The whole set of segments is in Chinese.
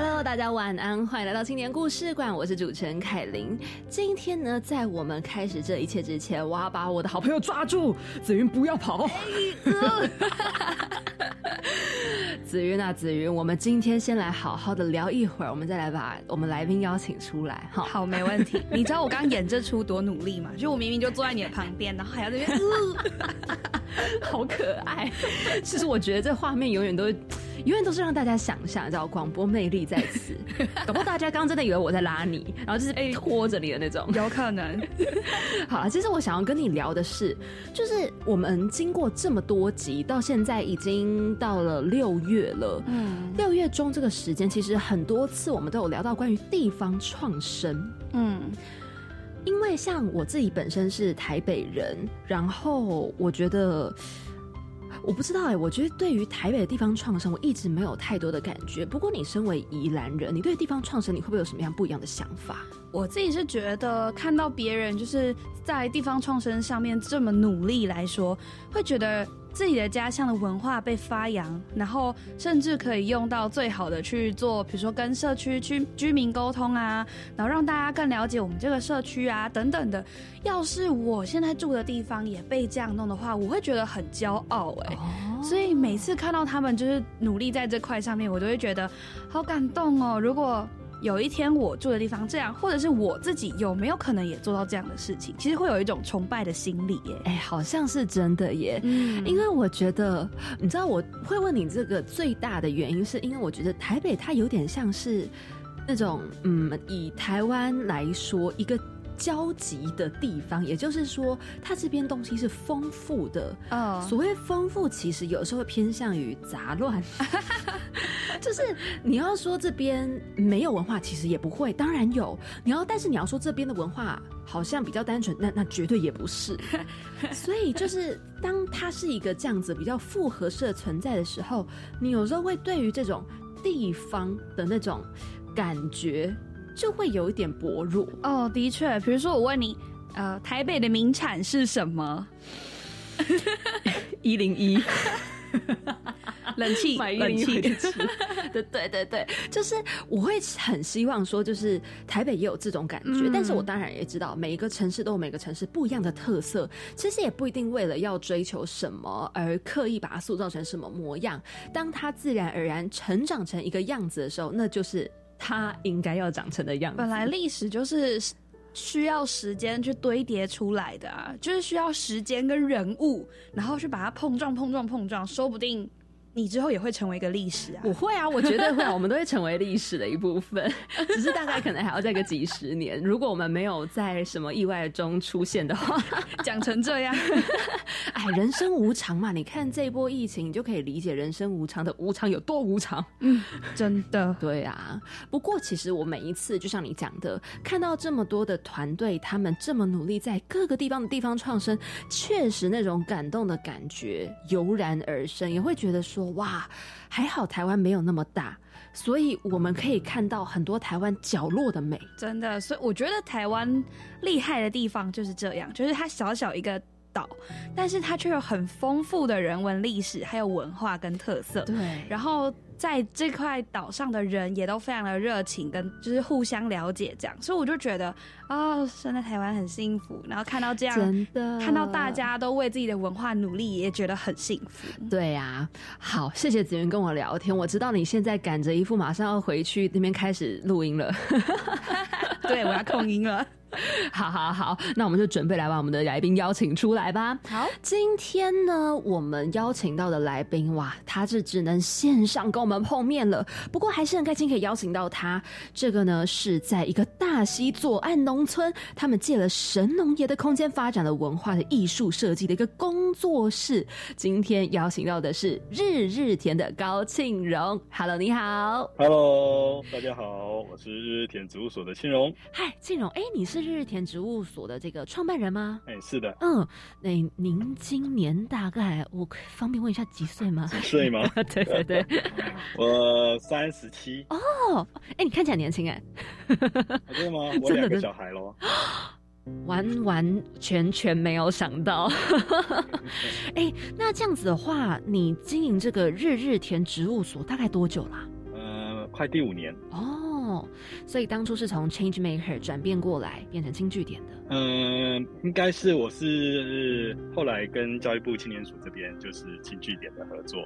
Hello，大家晚安，欢迎来到青年故事馆，我是主持人凯琳。今天呢，在我们开始这一切之前，我要把我的好朋友抓住，紫云不要跑。紫 云啊，紫云，我们今天先来好好的聊一会儿，我们再来把我们来宾邀请出来。哈，好，没问题。你知道我刚演这出多努力吗？就我明明就坐在你的旁边，然后还要这边，好可爱。其实我觉得这画面永远都。永远都是让大家想象，叫广播魅力在此。搞不好大家刚刚真的以为我在拉你，然后就是哎拖着你的那种，有可能。好了，其实我想要跟你聊的是，就是我们经过这么多集，到现在已经到了六月了。嗯，六月中这个时间，其实很多次我们都有聊到关于地方创生。嗯，因为像我自己本身是台北人，然后我觉得。我不知道哎，我觉得对于台北的地方创生，我一直没有太多的感觉。不过你身为宜兰人，你对地方创生，你会不会有什么样不一样的想法？我自己是觉得看到别人就是在地方创生上面这么努力来说，会觉得。自己的家乡的文化被发扬，然后甚至可以用到最好的去做，比如说跟社区居居民沟通啊，然后让大家更了解我们这个社区啊等等的。要是我现在住的地方也被这样弄的话，我会觉得很骄傲哎。所以每次看到他们就是努力在这块上面，我都会觉得好感动哦。如果有一天我住的地方这样，或者是我自己有没有可能也做到这样的事情？其实会有一种崇拜的心理耶。哎，好像是真的耶。嗯，因为我觉得，你知道，我会问你这个最大的原因，是因为我觉得台北它有点像是那种，嗯，以台湾来说一个。交集的地方，也就是说，它这边东西是丰富的。哦，所谓丰富，其实有时候会偏向于杂乱。就是你要说这边没有文化，其实也不会，当然有。你要，但是你要说这边的文化好像比较单纯，那那绝对也不是。所以，就是当它是一个这样子比较复合式的存在的时候，你有时候会对于这种地方的那种感觉。就会有一点薄弱。哦，的确，比如说我问你，呃，台北的名产是什么？一零一，冷气，冷气，对对对对，就是我会很希望说，就是台北也有这种感觉，但是我当然也知道，每一个城市都有每个城市不一样的特色，其实也不一定为了要追求什么而刻意把它塑造成什么模样，当它自然而然成长成一个样子的时候，那就是。它应该要长成的样子。本来历史就是需要时间去堆叠出来的啊，就是需要时间跟人物，然后去把它碰撞、碰撞、碰撞，说不定。你之后也会成为一个历史啊！我会啊，我绝对会，我们都会成为历史的一部分。只是大概可能还要再个几十年，如果我们没有在什么意外中出现的话，讲成这样，哎，人生无常嘛。你看这波疫情，你就可以理解人生无常的无常有多无常。嗯，真的，对啊。不过其实我每一次，就像你讲的，看到这么多的团队，他们这么努力在各个地方的地方创生，确实那种感动的感觉油然而生，也会觉得说。哇，还好台湾没有那么大，所以我们可以看到很多台湾角落的美。真的，所以我觉得台湾厉害的地方就是这样，就是它小小一个岛，但是它却有很丰富的人文历史，还有文化跟特色。对，然后。在这块岛上的人也都非常的热情，跟就是互相了解这样，所以我就觉得啊，生在台湾很幸福。然后看到这样，真的看到大家都为自己的文化努力，也觉得很幸福。对呀，好，谢谢子云跟我聊天。我知道你现在赶着一副马上要回去那边开始录音了，对我要控音了。好好好，那我们就准备来把我们的来宾邀请出来吧。好，今天呢，我们邀请到的来宾哇，他是只能线上跟我们碰面了。不过还是很开心可以邀请到他。这个呢，是在一个大溪左岸农村，他们借了神农爷的空间发展了文化的艺术设计的一个工作室。今天邀请到的是日日田的高庆荣。Hello，你好。Hello，大家好，我是日日田植物所的庆荣。嗨，庆荣，哎，你是？是日日田植物所的这个创办人吗？哎，是的。嗯，那您今年大概我方便问一下几岁吗？几岁吗？对对对，我三十七。哦，哎，你看起来年轻哎。真的吗？我两个小孩喽。完完全全没有想到。哎，那这样子的话，你经营这个日日田植物所大概多久啦？呃，快第五年。哦，所以当初是从 Change Maker 转变过来变成轻据点的。嗯，应该是我是后来跟教育部青年署这边就是轻据点的合作。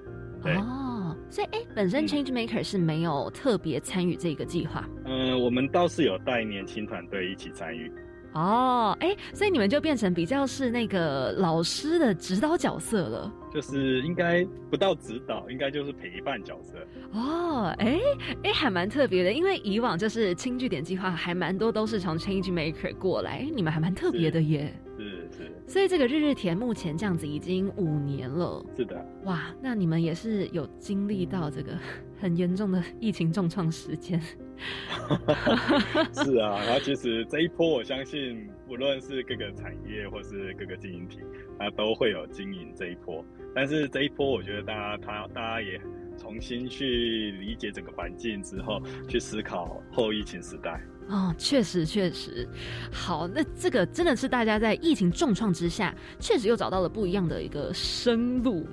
哦，所以哎，本身 Change Maker 是没有特别参与这个计划。嗯，我们倒是有带年轻团队一起参与。哦，哎，所以你们就变成比较是那个老师的指导角色了，就是应该不到指导，应该就是陪伴角色。哦，哎，哎，还蛮特别的，因为以往就是轻据点计划还蛮多都是从 Change Maker 过来，你们还蛮特别的耶。是是。所以这个日日田目前这样子已经五年了。是的。哇，那你们也是有经历到这个很严重的疫情重创时间。是啊，然后其实这一波，我相信无论是各个产业或是各个经营体，它都会有经营这一波。但是这一波，我觉得大家他大家也重新去理解整个环境之后，去思考后疫情时代。哦，确实确实。好，那这个真的是大家在疫情重创之下，确实又找到了不一样的一个生路。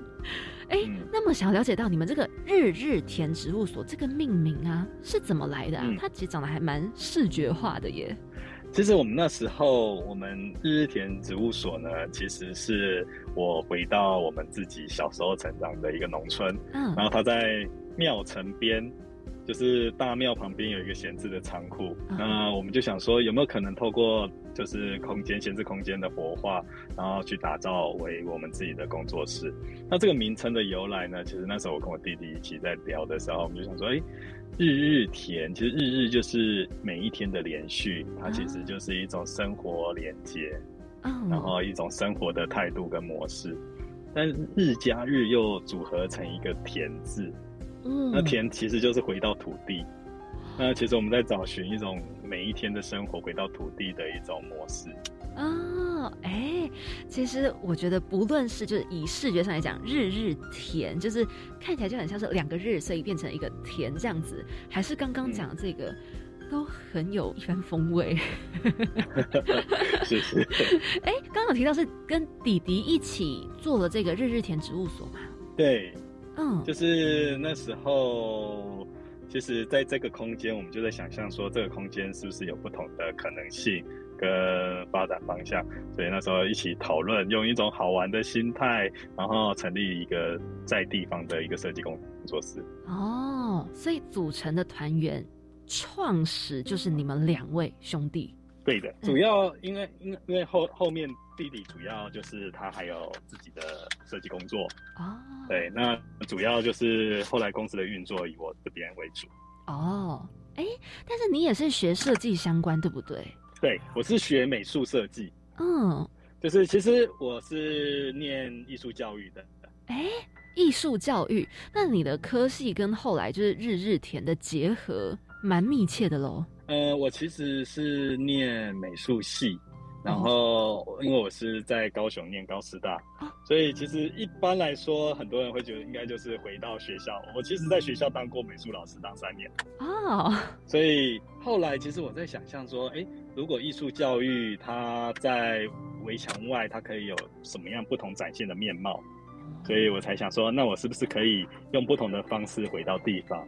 哎，那么想了解到你们这个日日田植物所这个命名啊是怎么来的啊？它其实长得还蛮视觉化的耶。其实我们那时候，我们日日田植物所呢，其实是我回到我们自己小时候成长的一个农村，嗯，然后它在庙城边。就是大庙旁边有一个闲置的仓库，那我们就想说有没有可能透过就是空间闲置空间的活化，然后去打造为我们自己的工作室。那这个名称的由来呢？其实那时候我跟我弟弟一起在聊的时候，我们就想说，哎，日日田，其实日日就是每一天的连续，它其实就是一种生活连接，然后一种生活的态度跟模式。但日加日又组合成一个田字。嗯，那田其实就是回到土地。那其实我们在找寻一种每一天的生活回到土地的一种模式。哦，哎，其实我觉得不论是就是以视觉上来讲，日日田就是看起来就很像是两个日，所以变成一个田这样子，还是刚刚讲的这个都很有一番风味。谢谢。哎，刚刚提到是跟弟弟一起做了这个日日田植物所嘛？对。嗯，就是那时候，其实在这个空间，我们就在想象说，这个空间是不是有不同的可能性跟发展方向？所以那时候一起讨论，用一种好玩的心态，然后成立一个在地方的一个设计工作室。哦，所以组成的团员创始就是你们两位兄弟。对的，主要因为因为因为后后面。弟弟主要就是他还有自己的设计工作哦，对，那主要就是后来公司的运作以我这边为主哦，哎，但是你也是学设计相关对不对？对，我是学美术设计，嗯，就是其实我是念艺术教育的，哎，艺术教育，那你的科系跟后来就是日日田的结合蛮密切的喽。呃，我其实是念美术系。然后，因为我是在高雄念高师大，所以其实一般来说，很多人会觉得应该就是回到学校。我其实在学校当过美术老师，当三年。哦，所以后来其实我在想象说，哎，如果艺术教育它在围墙外，它可以有什么样不同展现的面貌？所以我才想说，那我是不是可以用不同的方式回到地方？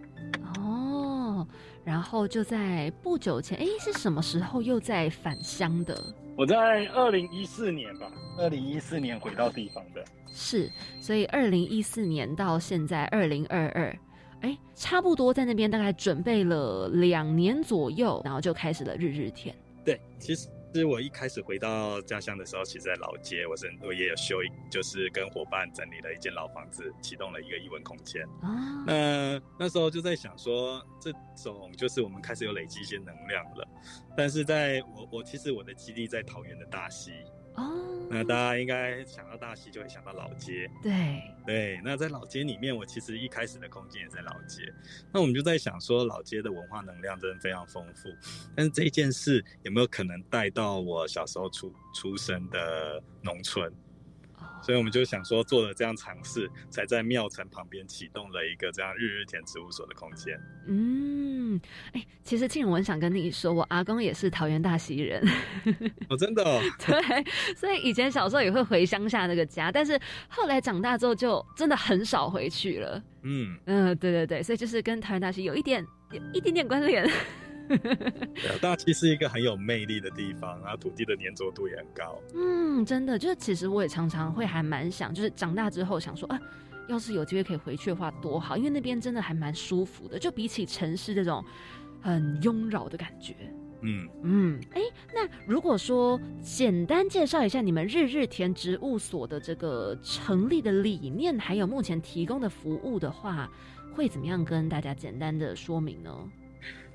哦，然后就在不久前，哎，是什么时候又在返乡的？我在二零一四年吧，二零一四年回到地方的，是，所以二零一四年到现在二零二二，哎，差不多在那边大概准备了两年左右，然后就开始了日日天。对，其实。其实我一开始回到家乡的时候，其实在老街，我是我也有修一，就是跟伙伴整理了一间老房子，启动了一个艺文空间。啊，那那时候就在想说，这种就是我们开始有累积一些能量了。但是在我我其实我的基地在桃园的大溪。哦，那大家应该想到大溪就会想到老街。对对，那在老街里面，我其实一开始的空间也在老街。那我们就在想说，老街的文化能量真的非常丰富，但是这一件事有没有可能带到我小时候出出生的农村？所以我们就想说，做了这样尝试，才在庙城旁边启动了一个这样日日田植物所的空间。嗯，哎，其实庆文想跟你说，我阿公也是桃园大溪人。哦，真的？对，所以以前小时候也会回乡下那个家，但是后来长大之后就真的很少回去了。嗯嗯，对对对，所以就是跟桃园大溪有一点有一点点关联。对，大溪是一个很有魅力的地方，然后土地的粘着度也很高。嗯，真的，就是其实我也常常会还蛮想，就是长大之后想说啊，要是有机会可以回去的话多好，因为那边真的还蛮舒服的，就比起城市这种很拥扰的感觉。嗯嗯，哎，那如果说简单介绍一下你们日日田植物所的这个成立的理念，还有目前提供的服务的话，会怎么样跟大家简单的说明呢？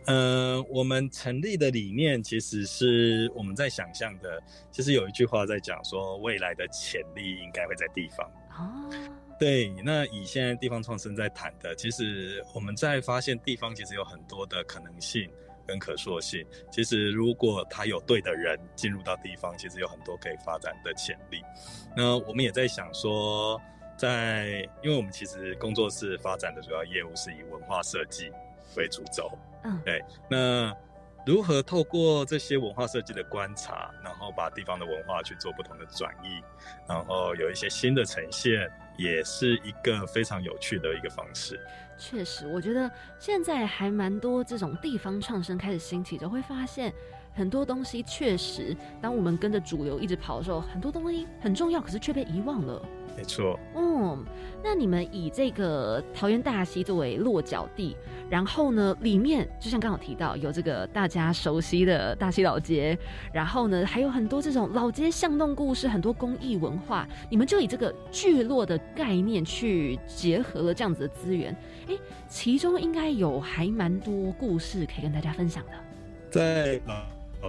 呃，我们成立的理念其实是我们在想象的。其实有一句话在讲说，未来的潜力应该会在地方。哦，对。那以现在地方创生在谈的，其实我们在发现地方其实有很多的可能性跟可塑性。其实如果他有对的人进入到地方，其实有很多可以发展的潜力。那我们也在想说，在因为我们其实工作室发展的主要业务是以文化设计。为主轴，嗯，对。那如何透过这些文化设计的观察，然后把地方的文化去做不同的转移，然后有一些新的呈现，也是一个非常有趣的一个方式。确实，我觉得现在还蛮多这种地方创生开始兴起，就会发现很多东西确实，当我们跟着主流一直跑的时候，很多东西很重要，可是却被遗忘了。没错。嗯，那你们以这个桃园大溪作为落脚地，然后呢，里面就像刚好提到有这个大家熟悉的大溪老街，然后呢，还有很多这种老街巷弄故事，很多公益文化，你们就以这个聚落的概念去结合了这样子的资源。哎，其中应该有还蛮多故事可以跟大家分享的。在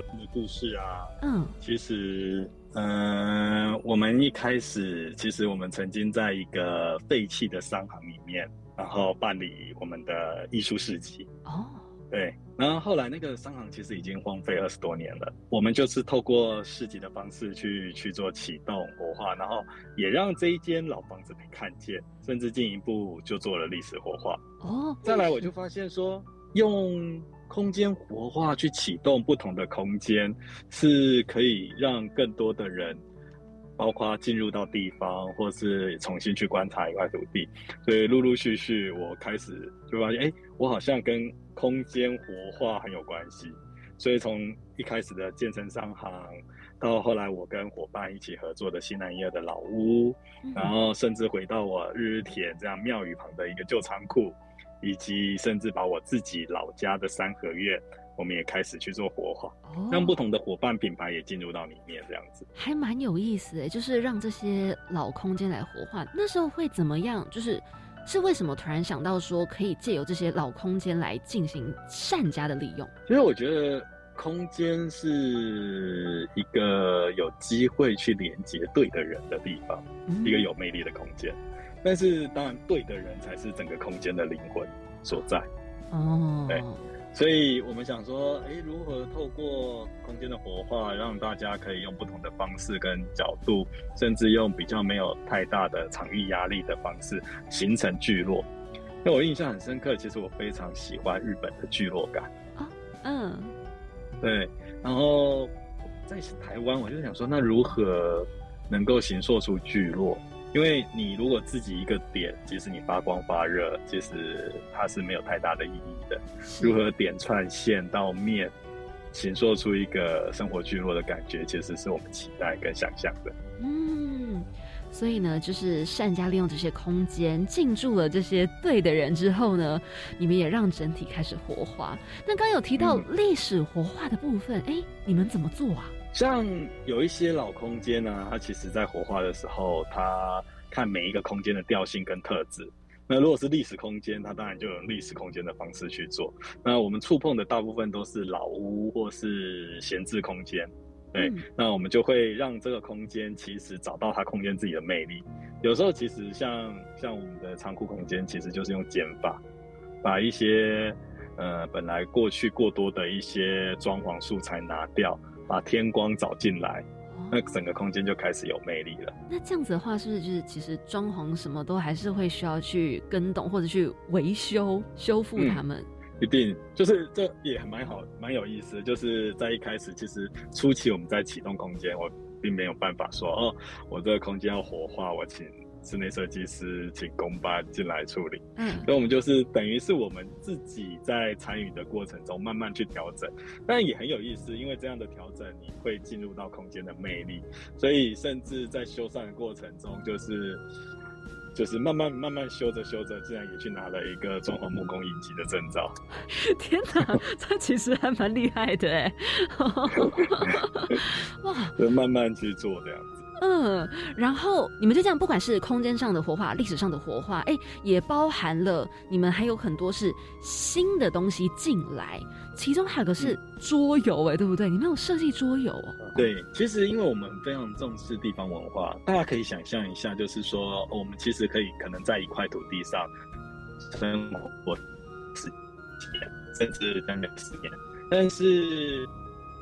的故事啊，嗯，其实。嗯，我们一开始其实我们曾经在一个废弃的商行里面，然后办理我们的艺术市集。哦，对，然后后来那个商行其实已经荒废二十多年了，我们就是透过市集的方式去去做启动活化，然后也让这一间老房子被看见，甚至进一步就做了历史活化。哦，再来我就发现说用。空间活化去启动不同的空间，是可以让更多的人，包括进入到地方，或是重新去观察一块土地。所以陆陆续续，我开始就发现，哎，我好像跟空间活化很有关系。所以从一开始的健身商行，到后来我跟伙伴一起合作的西南一二的老屋，然后甚至回到我日日田这样庙宇旁的一个旧仓库。以及甚至把我自己老家的三合院，我们也开始去做活化，让不同的伙伴品牌也进入到里面，这样子还蛮有意思诶。就是让这些老空间来活化，那时候会怎么样？就是是为什么突然想到说可以借由这些老空间来进行善加的利用？其实我觉得空间是一个有机会去连接对的人的地方，一个有魅力的空间。但是，当然，对的人才是整个空间的灵魂所在。哦，对，所以我们想说，哎，如何透过空间的活化，让大家可以用不同的方式跟角度，甚至用比较没有太大的场域压力的方式，形成聚落。那我印象很深刻，其实我非常喜欢日本的聚落感。啊，嗯，对。然后在台湾，我就想说，那如何能够形塑出聚落？因为你如果自己一个点，即使你发光发热，其实它是没有太大的意义的。如何点串线到面，形塑出一个生活聚落的感觉，其实是我们期待跟想象的。嗯，所以呢，就是善加利用这些空间，进驻了这些对的人之后呢，你们也让整体开始活化。那刚有提到历史活化的部分，哎，你们怎么做啊？像有一些老空间呢，它其实在活化的时候，它看每一个空间的调性跟特质。那如果是历史空间，它当然就用历史空间的方式去做。那我们触碰的大部分都是老屋或是闲置空间。对，那我们就会让这个空间其实找到它空间自己的魅力。有时候其实像像我们的仓库空间，其实就是用减法，把一些呃本来过去过多的一些装潢素材拿掉，把天光找进来，那整个空间就开始有魅力了。那这样子的话，是不是就是其实装潢什么都还是会需要去跟动或者去维修修复它们？一定就是这也蛮好，蛮有意思。就是在一开始，其实初期我们在启动空间，我并没有办法说哦，我这个空间要活化，我请室内设计师请工班进来处理。嗯，所以我们就是等于是我们自己在参与的过程中慢慢去调整，但也很有意思，因为这样的调整你会进入到空间的魅力，所以甚至在修缮的过程中就是。就是慢慢慢慢修着修着，竟然也去拿了一个装潢木工一级的证照。天哪，这其实还蛮厉害的哎！哇，就慢慢去做这样子。嗯，然后你们就这样，不管是空间上的活化、历史上的活化，哎，也包含了你们还有很多是新的东西进来，其中还有个是桌游，哎，对不对？你们有设计桌游哦。对，其实因为我们非常重视地方文化，大家可以想象一下，就是说我们其实可以可能在一块土地上生活十几年，甚至将近十年，但是。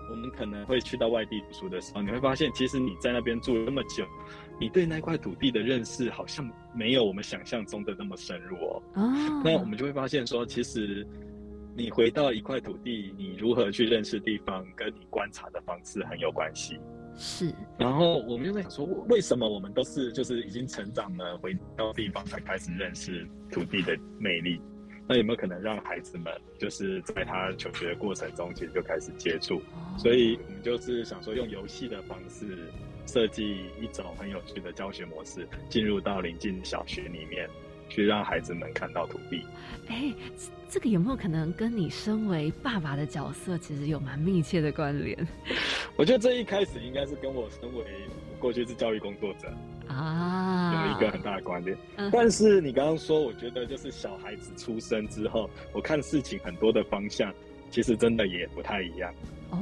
我们可能会去到外地读书的时候，你会发现，其实你在那边住了那么久，你对那块土地的认识好像没有我们想象中的那么深入哦。哦。那我们就会发现说，其实你回到一块土地，你如何去认识地方，跟你观察的方式很有关系。是。然后我们就在想说，为什么我们都是就是已经成长了，回到地方才开始认识土地的魅力？那有没有可能让孩子们就是在他求学的过程中，其实就开始接触？所以我们就是想说，用游戏的方式设计一种很有趣的教学模式，进入到临近小学里面，去让孩子们看到土地。哎，这个有没有可能跟你身为爸爸的角色，其实有蛮密切的关联？我觉得这一开始应该是跟我身为过去是教育工作者。啊，有一个很大的观点，但是你刚刚说，我觉得就是小孩子出生之后，我看事情很多的方向，其实真的也不太一样。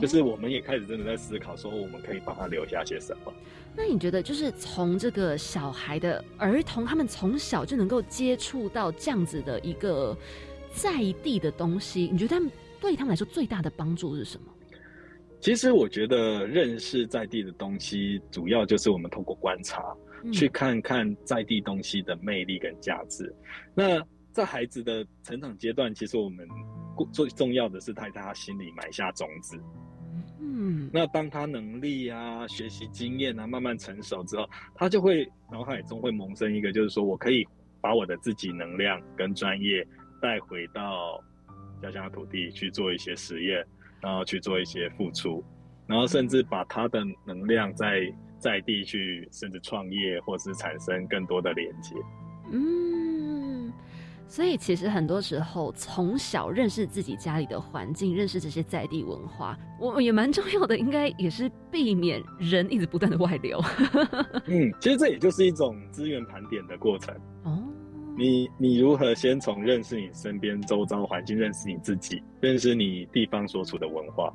就是我们也开始真的在思考，说我们可以帮他留下些什么。那你觉得，就是从这个小孩的儿童，他们从小就能够接触到这样子的一个在地的东西，你觉得他们对他们来说最大的帮助是什么？其实我觉得认识在地的东西，主要就是我们通过观察。去看看在地东西的魅力跟价值。那在孩子的成长阶段，其实我们最重要的是在他心里埋下种子。嗯，那当他能力啊、学习经验啊慢慢成熟之后，他就会脑海中会萌生一个，就是说我可以把我的自己能量跟专业带回到家乡土地去做一些实验，然后去做一些付出，然后甚至把他的能量在。在地去，甚至创业，或是产生更多的连接。嗯，所以其实很多时候，从小认识自己家里的环境，认识这些在地文化，我也蛮重要的。应该也是避免人一直不断的外流。嗯，其实这也就是一种资源盘点的过程。哦，你你如何先从认识你身边周遭环境，认识你自己，认识你地方所处的文化。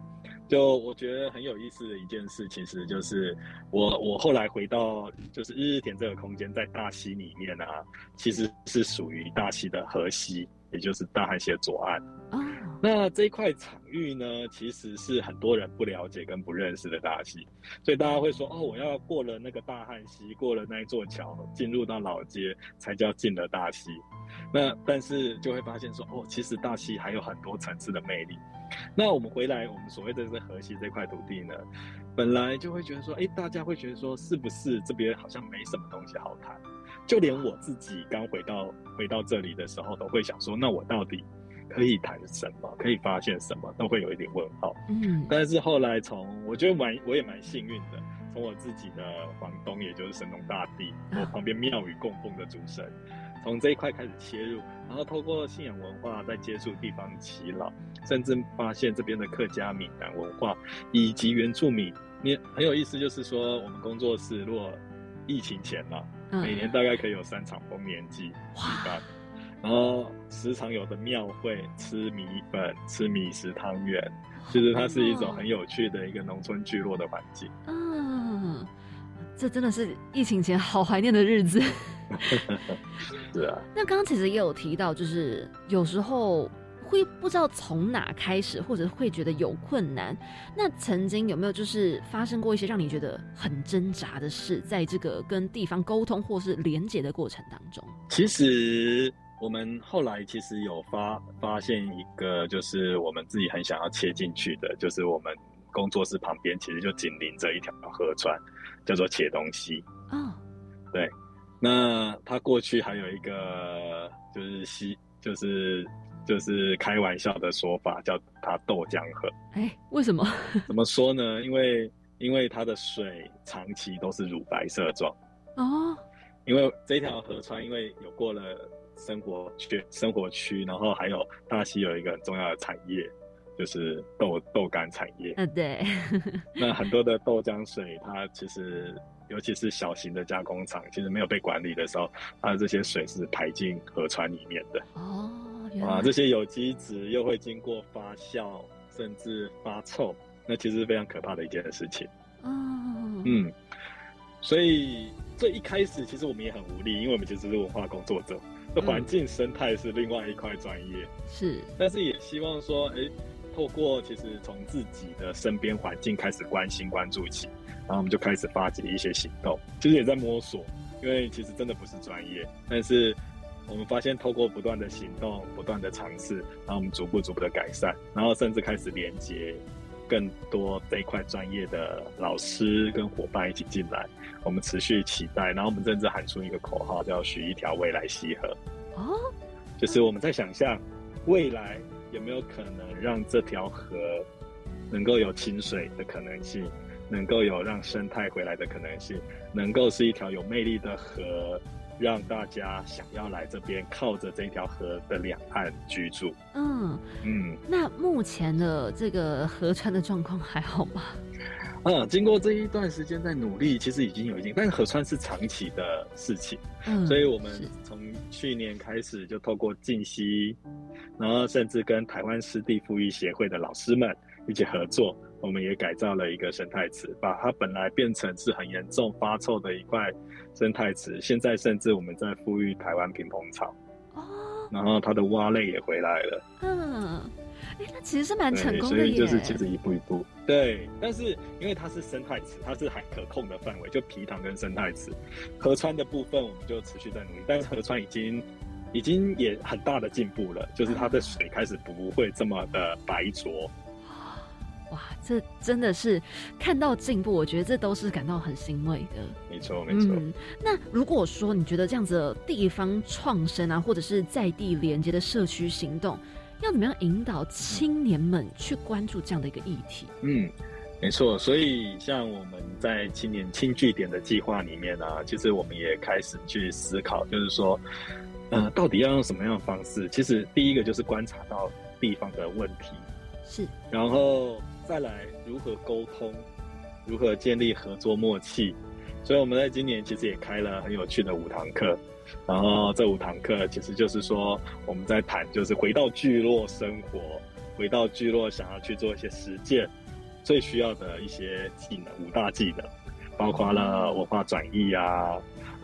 就我觉得很有意思的一件事，其实就是我我后来回到就是日日田这个空间，在大溪里面啊，其实是属于大溪的河西，也就是大汉溪的左岸啊。那这一块场域呢，其实是很多人不了解跟不认识的大溪，所以大家会说哦，我要过了那个大汉溪，过了那一座桥，进入到老街，才叫进了大溪。那但是就会发现说哦，其实大溪还有很多层次的魅力。那我们回来，我们所谓的这河西这块土地呢，本来就会觉得说，哎，大家会觉得说，是不是这边好像没什么东西好谈？就连我自己刚回到回到这里的时候，都会想说，那我到底可以谈什么？可以发现什么？都会有一点问号。嗯。但是后来从我觉得蛮我也蛮幸运的，从我自己的房东，也就是神农大帝，我旁边庙宇供奉的主神。从这一块开始切入，然后透过信仰文化再接触地方祈老，甚至发现这边的客家闽南文化以及原住民，你很有意思。就是说，我们工作室如果疫情前嘛，每年大概可以有三场丰年祭举办。然后时常有的庙会吃米粉、吃米食汤圆，其实它是一种很有趣的一个农村聚落的环境。嗯，这真的是疫情前好怀念的日子。是啊。那刚刚其实也有提到，就是有时候。会不知道从哪开始，或者会觉得有困难。那曾经有没有就是发生过一些让你觉得很挣扎的事，在这个跟地方沟通或是连接的过程当中？其实我们后来其实有发发现一个，就是我们自己很想要切进去的，就是我们工作室旁边其实就紧邻着一条河川，叫做茄东溪。哦，对。那它过去还有一个就是西，就是。就是开玩笑的说法，叫它豆浆河。哎，为什么？怎么说呢？因为因为它的水长期都是乳白色状。哦。因为这条河川，因为有过了生活区，生活区，然后还有大溪有一个很重要的产业，就是豆豆干产业。嗯，对。那很多的豆浆水，它其实尤其是小型的加工厂，其实没有被管理的时候，它的这些水是排进河川里面的。哦。啊，这些有机质又会经过发酵，甚至发臭，那其实是非常可怕的一件事情。哦，嗯，所以这一开始其实我们也很无力，因为我们其实是文化工作者，这环境生态是另外一块专业。是，但是也希望说，哎，透过其实从自己的身边环境开始关心关注起，然后我们就开始发起一些行动，其实也在摸索，因为其实真的不是专业，但是。我们发现，透过不断的行动、不断的尝试，然后我们逐步、逐步的改善，然后甚至开始连接更多这一块专业的老师跟伙伴一起进来。我们持续期待，然后我们甚至喊出一个口号，叫“许一条未来溪河”。哦，就是我们在想象未来有没有可能让这条河能够有清水的可能性，能够有让生态回来的可能性，能够是一条有魅力的河。让大家想要来这边，靠着这条河的两岸居住。嗯嗯，那目前的这个河川的状况还好吗？嗯，经过这一段时间在努力，其实已经有一定，但是河川是长期的事情。嗯，所以我们从去年开始就透过静溪，然后甚至跟台湾湿地富裕协会的老师们一起合作。我们也改造了一个生态池，把它本来变成是很严重发臭的一块生态池，现在甚至我们在富裕台湾平蓬草，哦，然后它的蛙类也回来了，嗯，哎，那其实是蛮成功的所以就是其实一步一步，对，但是因为它是生态池，它是还可控的范围，就皮塘跟生态池，河川的部分我们就持续在努力，但是河川已经已经也很大的进步了，就是它的水开始不会这么的白浊。哇，这真的是看到进步，我觉得这都是感到很欣慰的。没错，没错。那如果说你觉得这样子的地方创生啊，或者是在地连接的社区行动，要怎么样引导青年们去关注这样的一个议题？嗯，没错。所以像我们在青年轻据点的计划里面呢，其实我们也开始去思考，就是说，呃，到底要用什么样的方式？其实第一个就是观察到地方的问题，是，然后。再来如何沟通，如何建立合作默契，所以我们在今年其实也开了很有趣的五堂课，然后这五堂课其实就是说我们在谈，就是回到聚落生活，回到聚落想要去做一些实践，最需要的一些技能，五大技能，包括了文化转移啊，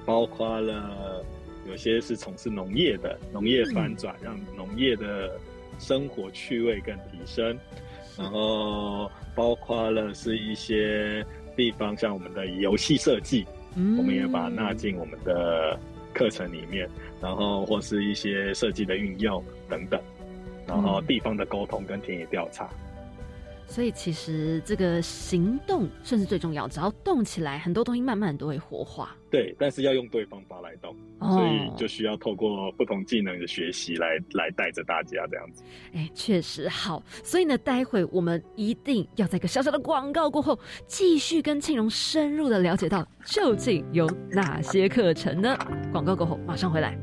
包括了有些是从事农业的，农业反转，让农业的生活趣味更提升。然后包括了是一些地方，像我们的游戏设计，嗯我们也把它纳进我们的课程里面。然后或是一些设计的运用等等，然后地方的沟通跟田野调查。所以其实这个行动算是最重要，只要动起来，很多东西慢慢都会活化。对，但是要用对方法来动，所以就需要透过不同技能的学习来来带着大家这样子。哎，确实好。所以呢，待会我们一定要在一个小小的广告过后，继续跟庆荣深入的了解到究竟有哪些课程呢？广告过后马上回来。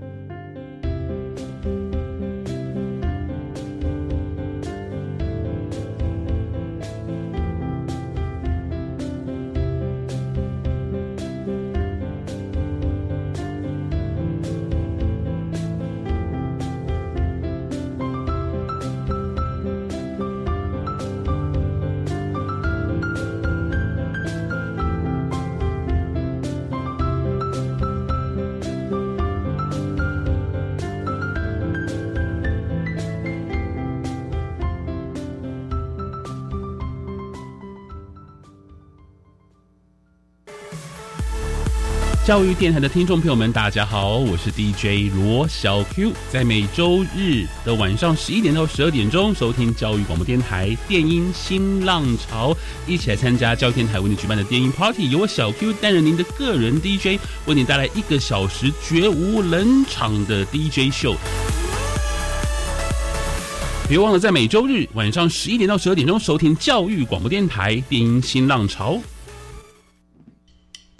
教育电台的听众朋友们，大家好，我是 DJ 罗小 Q，在每周日的晚上十一点到十二点钟收听教育广播电台电音新浪潮，一起来参加教育电台为你举办的电音 Party，由我小 Q 担任您的个人 DJ，为你带来一个小时绝无冷场的 DJ 秀。别忘了在每周日晚上十一点到十二点钟收听教育广播电台电音新浪潮。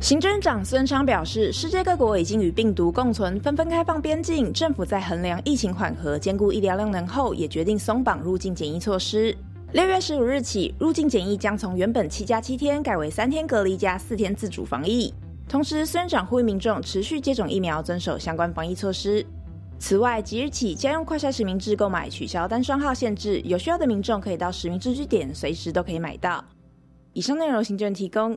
行政长孙昌表示，世界各国已经与病毒共存，纷纷开放边境。政府在衡量疫情缓和、兼顾医疗量能后，也决定松绑入境检疫措施。六月十五日起，入境检疫将从原本七加七天改为三天隔离加四天自主防疫。同时，孙长呼吁民众持续接种疫苗，遵守相关防疫措施。此外，即日起将用快筛实名制购买取消单双号限制，有需要的民众可以到实名制据点，随时都可以买到。以上内容，行政提供。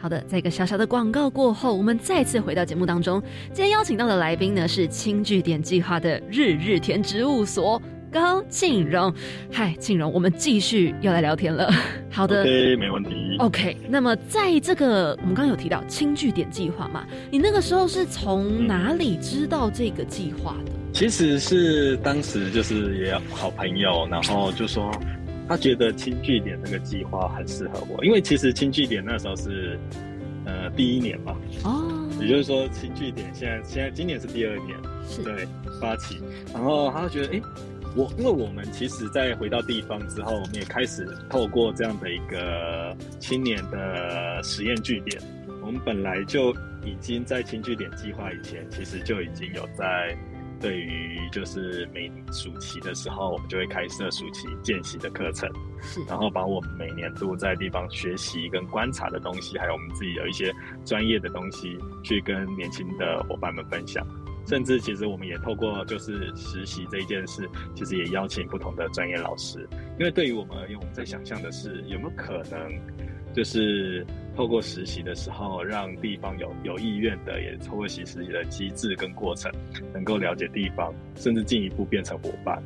好的，在一个小小的广告过后，我们再次回到节目当中。今天邀请到的来宾呢是轻据点计划的日日田植物所高庆荣。嗨，庆荣，我们继续要来聊天了。好的，OK，没问题。OK，那么在这个我们刚刚有提到轻据点计划嘛？你那个时候是从哪里知道这个计划的？其实是当时就是也好朋友，然后就说。他觉得轻据点那个计划很适合我，因为其实轻据点那时候是，呃，第一年嘛，哦，也就是说轻据点现在现在今年是第二年，对，发起，然后他就觉得，哎，我因为我们其实，在回到地方之后，我们也开始透过这样的一个青年的实验据点，我们本来就已经在轻据点计划以前，其实就已经有在。对于就是每暑期的时候，我们就会开设暑期见习的课程，然后把我们每年度在地方学习跟观察的东西，还有我们自己有一些专业的东西，去跟年轻的伙伴们分享。甚至其实我们也透过就是实习这一件事，其实也邀请不同的专业老师，因为对于我们而言，我们在想象的是有没有可能。就是透过实习的时候，让地方有有意愿的，也透过实习的机制跟过程，能够了解地方，甚至进一步变成伙伴。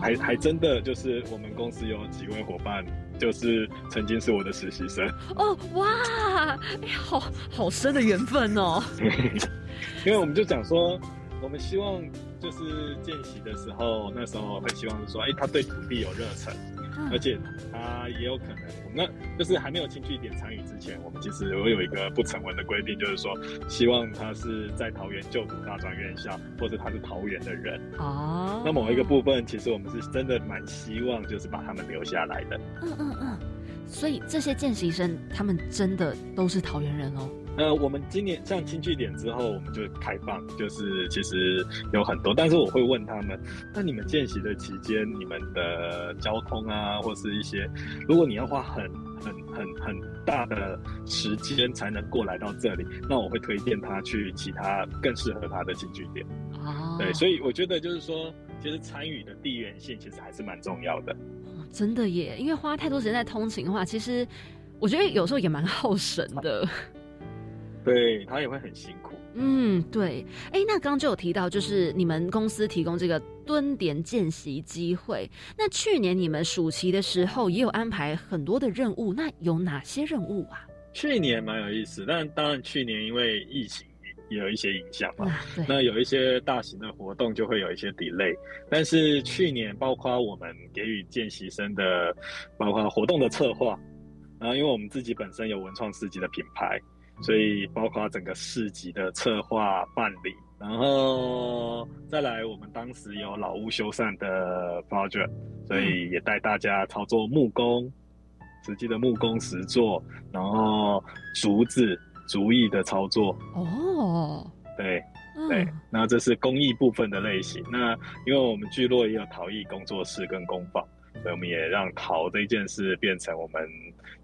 还还真的就是我们公司有几位伙伴，就是曾经是我的实习生。哦，哇，哎，好好深的缘分哦。因为我们就讲说，我们希望就是见习的时候，那时候会希望是说，哎，他对土地有热忱。而且他也有可能，那就是还没有进去点参与之前，我们其实我有一个不成文的规定，就是说希望他是在桃园就读大专院校，或者他是桃园的人。哦。那某一个部分，其实我们是真的蛮希望，就是把他们留下来的。嗯嗯嗯。所以这些见习生，他们真的都是桃园人哦。呃，我们今年上清据点之后，我们就开放，就是其实有很多，但是我会问他们，那你们见习的期间，你们的交通啊，或是一些，如果你要花很很很很大的时间才能过来到这里，那我会推荐他去其他更适合他的清据点。哦，对，所以我觉得就是说，其实参与的地缘性其实还是蛮重要的。真的耶，因为花太多时间在通勤的话，其实我觉得有时候也蛮耗神的。对他也会很辛苦。嗯，对。哎，那刚刚就有提到，就是你们公司提供这个蹲点见习机会。那去年你们暑期的时候也有安排很多的任务，那有哪些任务啊？去年蛮有意思，但当然去年因为疫情也有一些影响嘛。那有一些大型的活动就会有一些 delay。但是去年包括我们给予见习生的，包括活动的策划，然后因为我们自己本身有文创四级的品牌。所以包括整个市集的策划办理，然后再来我们当时有老屋修缮的 project，所以也带大家操作木工，实际的木工实作，然后竹子竹艺的操作。哦，对对，那这是工艺部分的类型。那因为我们聚落也有陶艺工作室跟工坊。所以我们也让陶这件事变成我们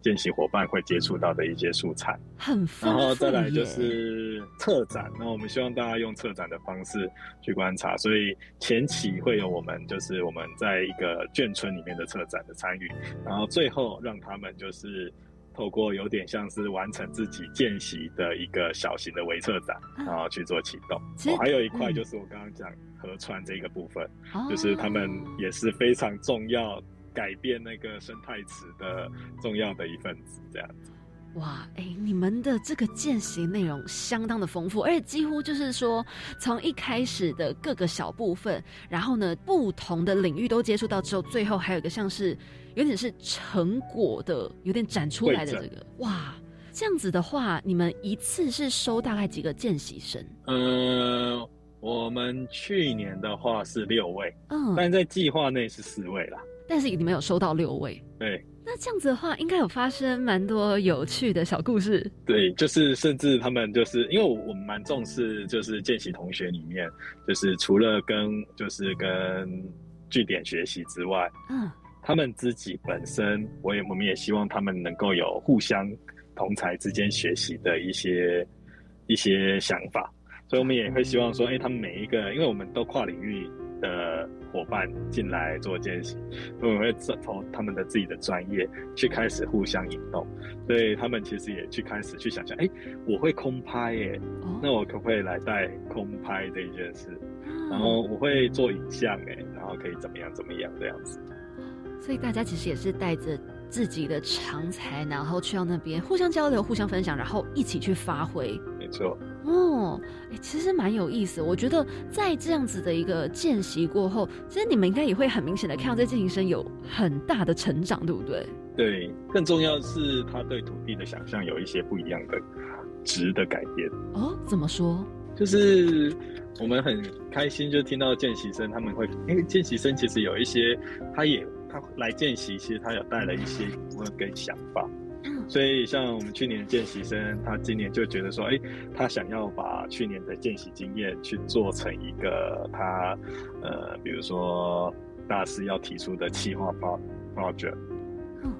见习伙伴会接触到的一些素材，很然后再来就是策展，那我们希望大家用策展的方式去观察，所以前期会有我们就是我们在一个眷村里面的策展的参与，然后最后让他们就是透过有点像是完成自己见习的一个小型的微策展，然后去做启动。哦，还有一块就是我刚刚讲。河川这个部分，就是他们也是非常重要，改变那个生态池的重要的一份子，这样子。哇，哎，你们的这个见习内容相当的丰富，而且几乎就是说，从一开始的各个小部分，然后呢，不同的领域都接触到之后，最后还有一个像是有点是成果的，有点展出来的这个。哇，这样子的话，你们一次是收大概几个见习生？嗯。我们去年的话是六位，嗯，但在计划内是四位啦。但是你们有收到六位，对。那这样子的话，应该有发生蛮多有趣的小故事。对，就是甚至他们就是因为我们蛮重视，就是见习同学里面，就是除了跟就是跟据点学习之外，嗯，他们自己本身，我也我们也希望他们能够有互相同才之间学习的一些一些想法。所以，我们也会希望说，哎，他们每一个，因为我们都跨领域的伙伴进来做见习，我们会从他们的自己的专业去开始互相引动，所以他们其实也去开始去想象，哎，我会空拍耶，那我可不可以来带空拍这一件事？然后我会做影像哎，然后可以怎么样怎么样这样子。所以大家其实也是带着自己的长才，然后去到那边互相交流、互相分享，然后一起去发挥。没错。哦，哎，其实蛮有意思。我觉得在这样子的一个见习过后，其实你们应该也会很明显的看到这见习生有很大的成长，对不对？对，更重要的是他对土地的想象有一些不一样的值的改变。哦，怎么说？就是我们很开心，就听到见习生他们会，因为见习生其实有一些，他也他来见习，其实他有带了一些疑问跟想法。所以，像我们去年的见习生，他今年就觉得说，哎，他想要把去年的见习经验去做成一个他，呃，比如说大师要提出的企划 project，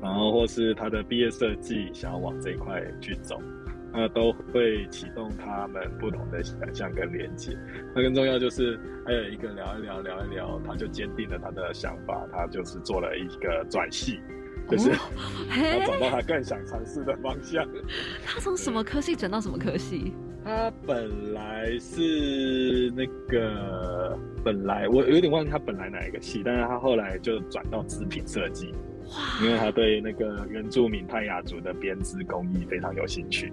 然后或是他的毕业设计想要往这一块去走，那都会启动他们不同的想象跟连接。那更重要就是还有一个聊一聊，聊一聊，他就坚定了他的想法，他就是做了一个转系。就是 要找到他更想尝试的方向。他从什么科系转到什么科系？他本来是那个本来我有点忘记他本来哪一个系，但是他后来就转到织品设计。因为他对那个原住民泰雅族的编织工艺非常有兴趣。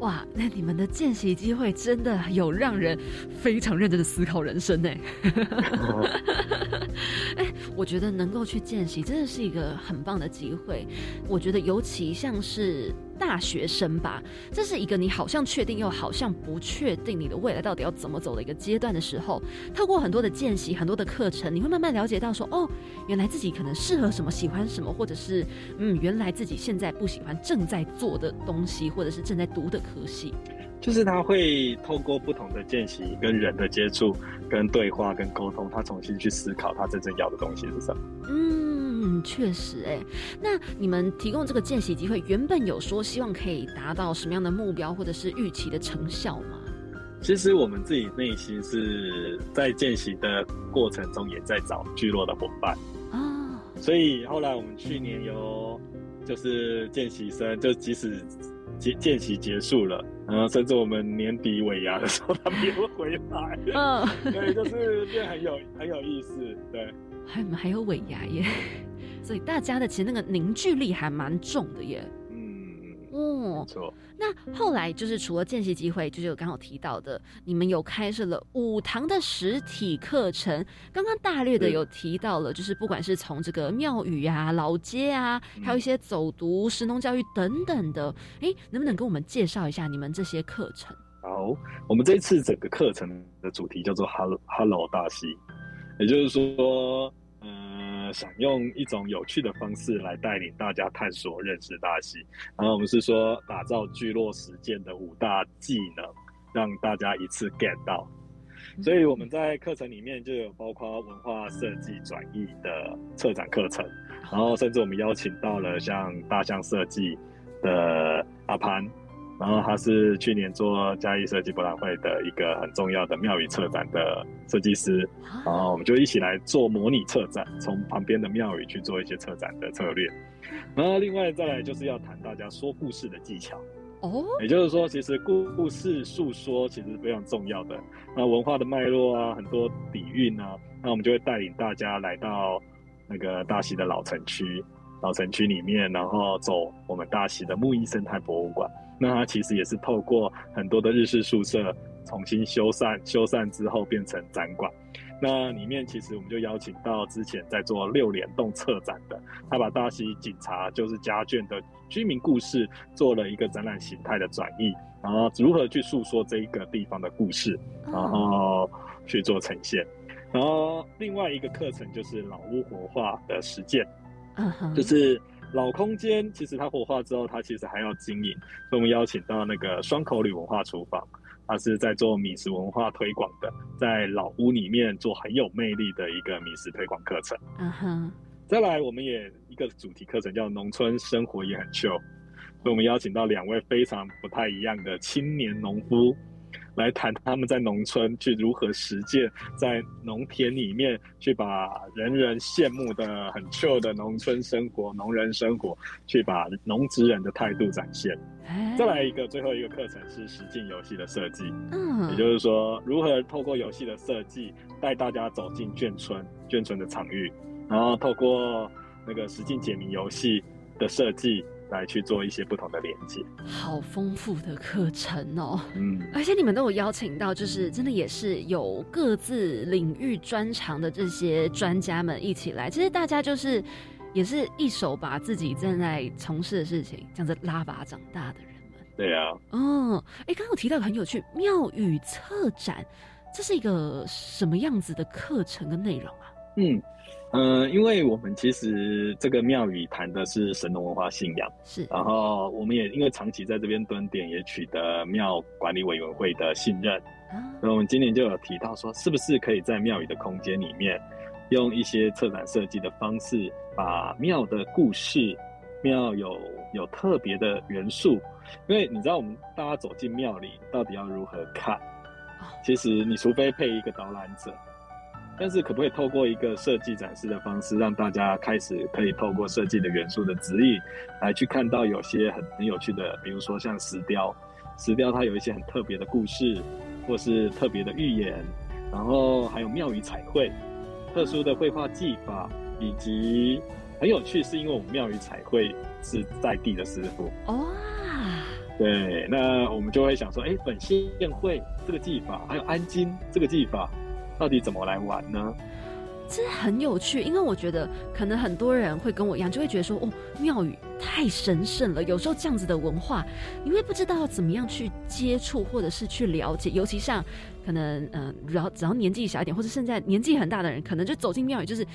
哇，那你们的见习机会真的有让人非常认真的思考人生呢。哎，我觉得能够去见习真的是一个很棒的机会。我觉得尤其像是。大学生吧，这是一个你好像确定又好像不确定你的未来到底要怎么走的一个阶段的时候，透过很多的见习、很多的课程，你会慢慢了解到说，哦，原来自己可能适合什么、喜欢什么，或者是嗯，原来自己现在不喜欢正在做的东西，或者是正在读的科系。就是他会透过不同的见习、跟人的接触、跟对话、跟沟通，他重新去思考他真正要的东西是什么。嗯。嗯，确实，哎，那你们提供这个见习机会，原本有说希望可以达到什么样的目标，或者是预期的成效吗？其实我们自己内心是在见习的过程中，也在找聚落的伙伴啊。所以后来我们去年有就是见习生，就即使见见习结束了，然后甚至我们年底尾牙的时候，他们也会回来。嗯，对，就是变很有很有意思，对。还还有尾牙耶。所以大家的其实那个凝聚力还蛮重的耶。嗯，嗯，没错。那后来就是除了见习机会，就是我刚好提到的，你们有开设了五堂的实体课程。刚刚大略的有提到了，就是不管是从这个庙宇啊、老街啊，还有一些走读、神农教育等等的，哎，能不能跟我们介绍一下你们这些课程？好，我们这一次整个课程的主题叫做 “Hello Hello 大溪”，也就是说。想用一种有趣的方式来带领大家探索、认识大溪。然后我们是说，打造聚落实践的五大技能，让大家一次 get 到。所以我们在课程里面就有包括文化设计转译的策展课程，然后甚至我们邀请到了像大象设计的阿潘。然后他是去年做嘉义设计博览会的一个很重要的庙宇策展的设计师，然后我们就一起来做模拟策展，从旁边的庙宇去做一些策展的策略。然后另外再来就是要谈大家说故事的技巧哦，也就是说，其实故事诉说其实是非常重要的。那文化的脉络啊，很多底蕴啊，那我们就会带领大家来到那个大溪的老城区，老城区里面，然后走我们大溪的木艺生态博物馆。那它其实也是透过很多的日式宿舍重新修缮，修缮之后变成展馆。那里面其实我们就邀请到之前在做六联动策展的，他把大溪警察就是家眷的居民故事做了一个展览形态的转译，然后如何去诉说这一个地方的故事，然后去做呈现。然后另外一个课程就是老屋活化的实践，就是。老空间其实它活化之后，它其实还要经营，所以我们邀请到那个双口旅文化厨房，它是在做米食文化推广的，在老屋里面做很有魅力的一个米食推广课程。嗯哼，再来我们也一个主题课程叫农村生活也很 chill，所以我们邀请到两位非常不太一样的青年农夫。来谈他们在农村去如何实践，在农田里面去把人人羡慕的很 chill 的农村生活、农人生活，去把农职人的态度展现。再来一个，最后一个课程是实境游戏的设计，嗯，也就是说如何透过游戏的设计带大家走进眷村、眷村的场域，然后透过那个实境解谜游戏的设计。来去做一些不同的连接，好丰富的课程哦。嗯，而且你们都有邀请到，就是真的也是有各自领域专长的这些专家们一起来。其实大家就是也是一手把自己正在从事的事情这样子拉拔长大的人们。对啊。哦，哎，刚刚提到很有趣，庙宇策展，这是一个什么样子的课程跟内容啊？嗯。嗯，因为我们其实这个庙宇谈的是神农文化信仰，是，然后我们也因为长期在这边蹲点，也取得庙管理委员会的信任，那我们今年就有提到说，是不是可以在庙宇的空间里面，用一些策展设计的方式，把庙的故事、庙有有特别的元素，因为你知道我们大家走进庙里到底要如何看，其实你除非配一个导览者。但是可不可以透过一个设计展示的方式，让大家开始可以透过设计的元素的指引，来去看到有些很很有趣的，比如说像石雕，石雕它有一些很特别的故事，或是特别的寓言，然后还有庙宇彩绘，特殊的绘画技法，以及很有趣，是因为我们庙宇彩绘是在地的师傅哇，对，那我们就会想说，哎，本县会这个技法，还有安金这个技法。到底怎么来玩呢？这很有趣，因为我觉得可能很多人会跟我一样，就会觉得说，哦，庙宇太神圣了。有时候这样子的文化，你会不知道怎么样去接触，或者是去了解。尤其像可能，嗯，只要只要年纪小一点，或者现在年纪很大的人，可能就走进庙宇就是。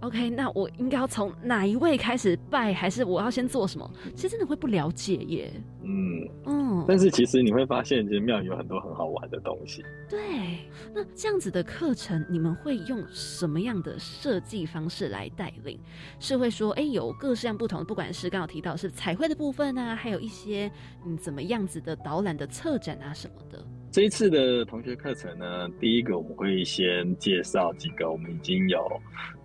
OK，那我应该要从哪一位开始拜，还是我要先做什么？其实真的会不了解耶。嗯嗯，但是其实你会发现，其实庙有很多很好玩的东西。对，那这样子的课程，你们会用什么样的设计方式来带领？是会说，哎，有各式样不同，不管是刚刚提到是彩绘的部分啊，还有一些嗯怎么样子的导览的策展啊什么的。这一次的同学课程呢，第一个我们会先介绍几个我们已经有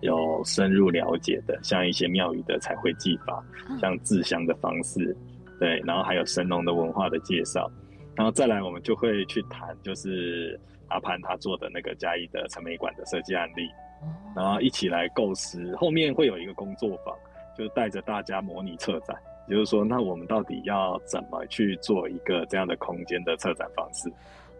有深入了解的，像一些庙宇的彩绘技法，像制香的方式，对，然后还有神农的文化的介绍，然后再来我们就会去谈，就是阿潘他做的那个嘉义的陈美馆的设计案例，然后一起来构思，后面会有一个工作坊，就是带着大家模拟策展，也就是说，那我们到底要怎么去做一个这样的空间的策展方式？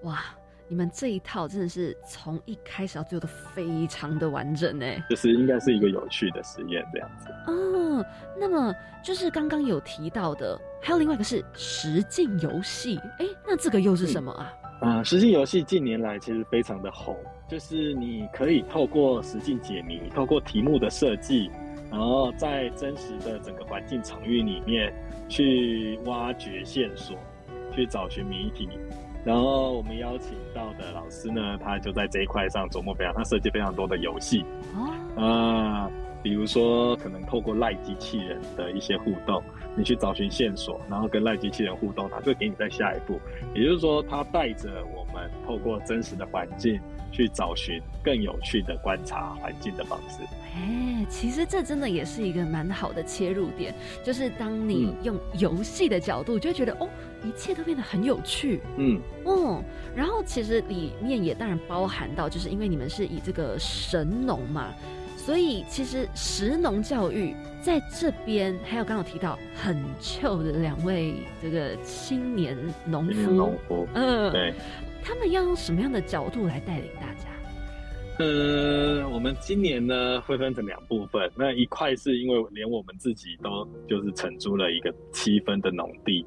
哇！你们这一套真的是从一开始到最后都非常的完整呢，就是应该是一个有趣的实验这样子。哦，那么就是刚刚有提到的，还有另外一个是实境游戏，哎，那这个又是什么啊？啊，实境游戏近年来其实非常的红，就是你可以透过实境解谜，透过题目的设计，然后在真实的整个环境场域里面去挖掘线索，去找寻谜题。然后我们邀请到的老师呢，他就在这一块上琢磨非常，他设计非常多的游戏啊，比如说可能透过赖机器人的一些互动，你去找寻线索，然后跟赖机器人互动，他就给你在下一步。也就是说，他带着我们透过真实的环境去找寻更有趣的观察环境的方式。哎，其实这真的也是一个蛮好的切入点，就是当你用游戏的角度，就会觉得哦，一切都变得很有趣。嗯，哦，然后其实里面也当然包含到，就是因为你们是以这个神农嘛，所以其实食农教育在这边，还有刚刚提到很旧的两位这个青年农夫，农夫，嗯，对，他们要用什么样的角度来带领大家？呃，我们今年呢会分成两部分，那一块是因为连我们自己都就是承租了一个七分的农地，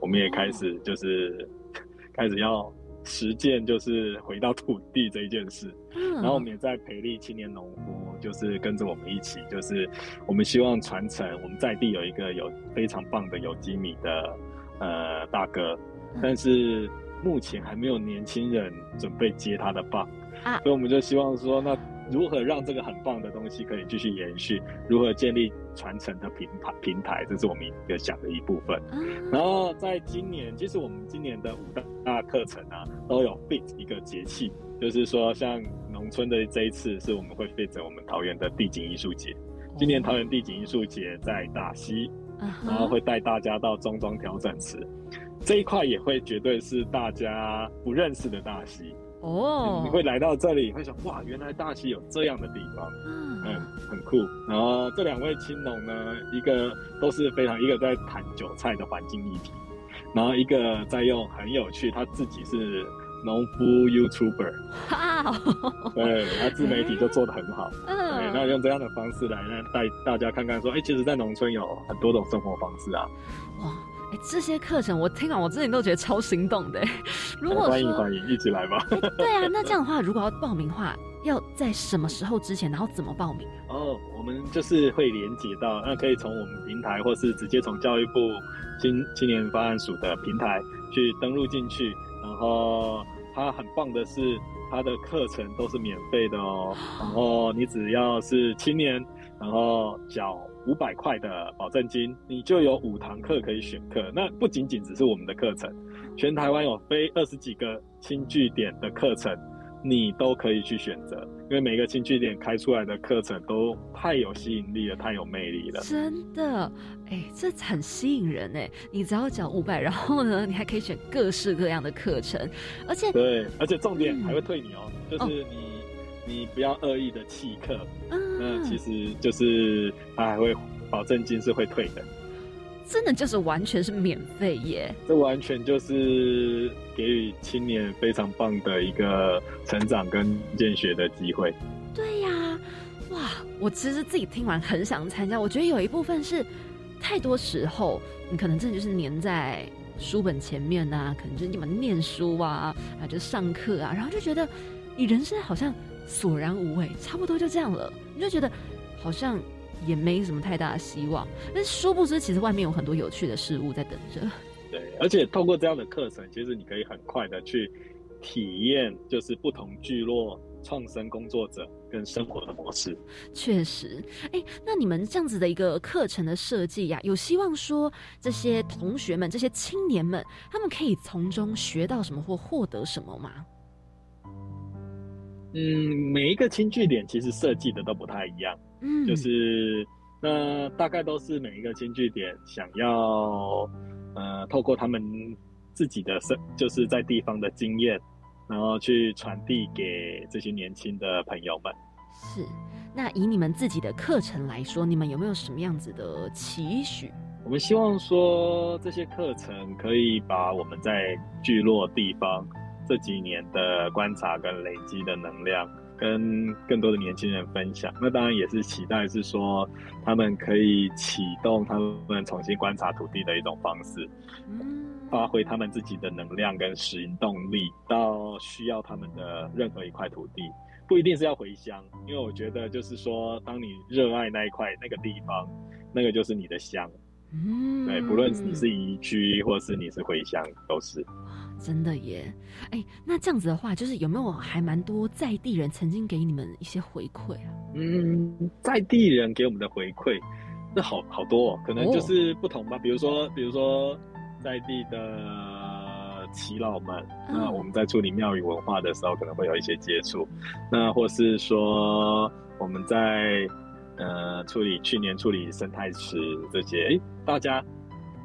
我们也开始就是 开始要实践，就是回到土地这一件事。然后我们也在培力青年农夫，就是跟着我们一起，就是我们希望传承我们在地有一个有非常棒的有机米的呃大哥，但是目前还没有年轻人准备接他的棒啊。所以我们就希望说，那如何让这个很棒的东西可以继续延续？如何建立传承的平台？平台，这是我们一个想的一部分。然后在今年，其实我们今年的五大课程啊，都有 fit 一个节气，就是说像农村的这一次，是我们会 fit 我们桃园的地景艺术节。今年桃园地景艺术节在大溪，然后会带大家到中庄调整池，这一块也会绝对是大家不认识的大溪。哦，你会来到这里，会想哇，原来大溪有这样的地方，嗯，很酷。然后这两位青农呢，一个都是非常，一个在谈韭菜的环境议题，然后一个在用很有趣，他自己是农夫 YouTuber，对，他自媒体就做的很好，嗯，那用这样的方式来带大家看看，说，哎，其实，在农村有很多种生活方式啊，哇。哎，这些课程我听完，我自己都觉得超心动的。如果欢迎欢迎，一起来吧。对啊，那这样的话，如果要报名的话，要在什么时候之前，然后怎么报名啊？哦，我们就是会连接到，那可以从我们平台，或是直接从教育部青青年发案署的平台去登录进去。然后它很棒的是，它的课程都是免费的哦。然后你只要是青年，然后缴。五百块的保证金，你就有五堂课可以选课。那不仅仅只是我们的课程，全台湾有非二十几个轻据点的课程，你都可以去选择。因为每个轻据点开出来的课程都太有吸引力了，太有魅力了。真的，哎，这很吸引人哎！你只要缴五百，然后呢，你还可以选各式各样的课程，而且对，而且重点还会退你哦，就是你。你不要恶意的弃课，那其实就是他还会保证金是会退的，真的就是完全是免费耶！这完全就是给予青年非常棒的一个成长跟见学的机会。对呀，哇！我其实自己听完很想参加，我觉得有一部分是太多时候你可能真的就是黏在书本前面啊，可能就是你们念书啊，啊就上课啊，然后就觉得你人生好像。索然无味，差不多就这样了。你就觉得好像也没什么太大的希望，但殊不知，其实外面有很多有趣的事物在等着。对，而且透过这样的课程，其实你可以很快的去体验，就是不同聚落创生工作者跟生活的模式。确实，哎，那你们这样子的一个课程的设计呀，有希望说这些同学们、这些青年们，他们可以从中学到什么或获得什么吗？嗯，每一个轻据点其实设计的都不太一样，嗯，就是那大概都是每一个轻据点想要，呃，透过他们自己的生，就是在地方的经验，然后去传递给这些年轻的朋友们。是，那以你们自己的课程来说，你们有没有什么样子的期许？我们希望说这些课程可以把我们在聚落地方这几年的观察跟累积的能量，跟更多的年轻人分享。那当然也是期待是说他们可以启动他们重新观察土地的一种方式，发挥他们自己的能量跟行动力，到需要他们的任何一块土地。不一定是要回乡，因为我觉得就是说，当你热爱那一块那个地方，那个就是你的乡。嗯，对，不论你是移居或是你是回乡，都是。真的耶！哎，那这样子的话，就是有没有还蛮多在地人曾经给你们一些回馈啊？嗯，在地人给我们的回馈，那好好多，哦，可能就是不同吧。比如说，比如说在地的。耆老们，那我们在处理庙宇文化的时候，可能会有一些接触。那或是说，我们在呃处理去年处理生态池这些，哎，大家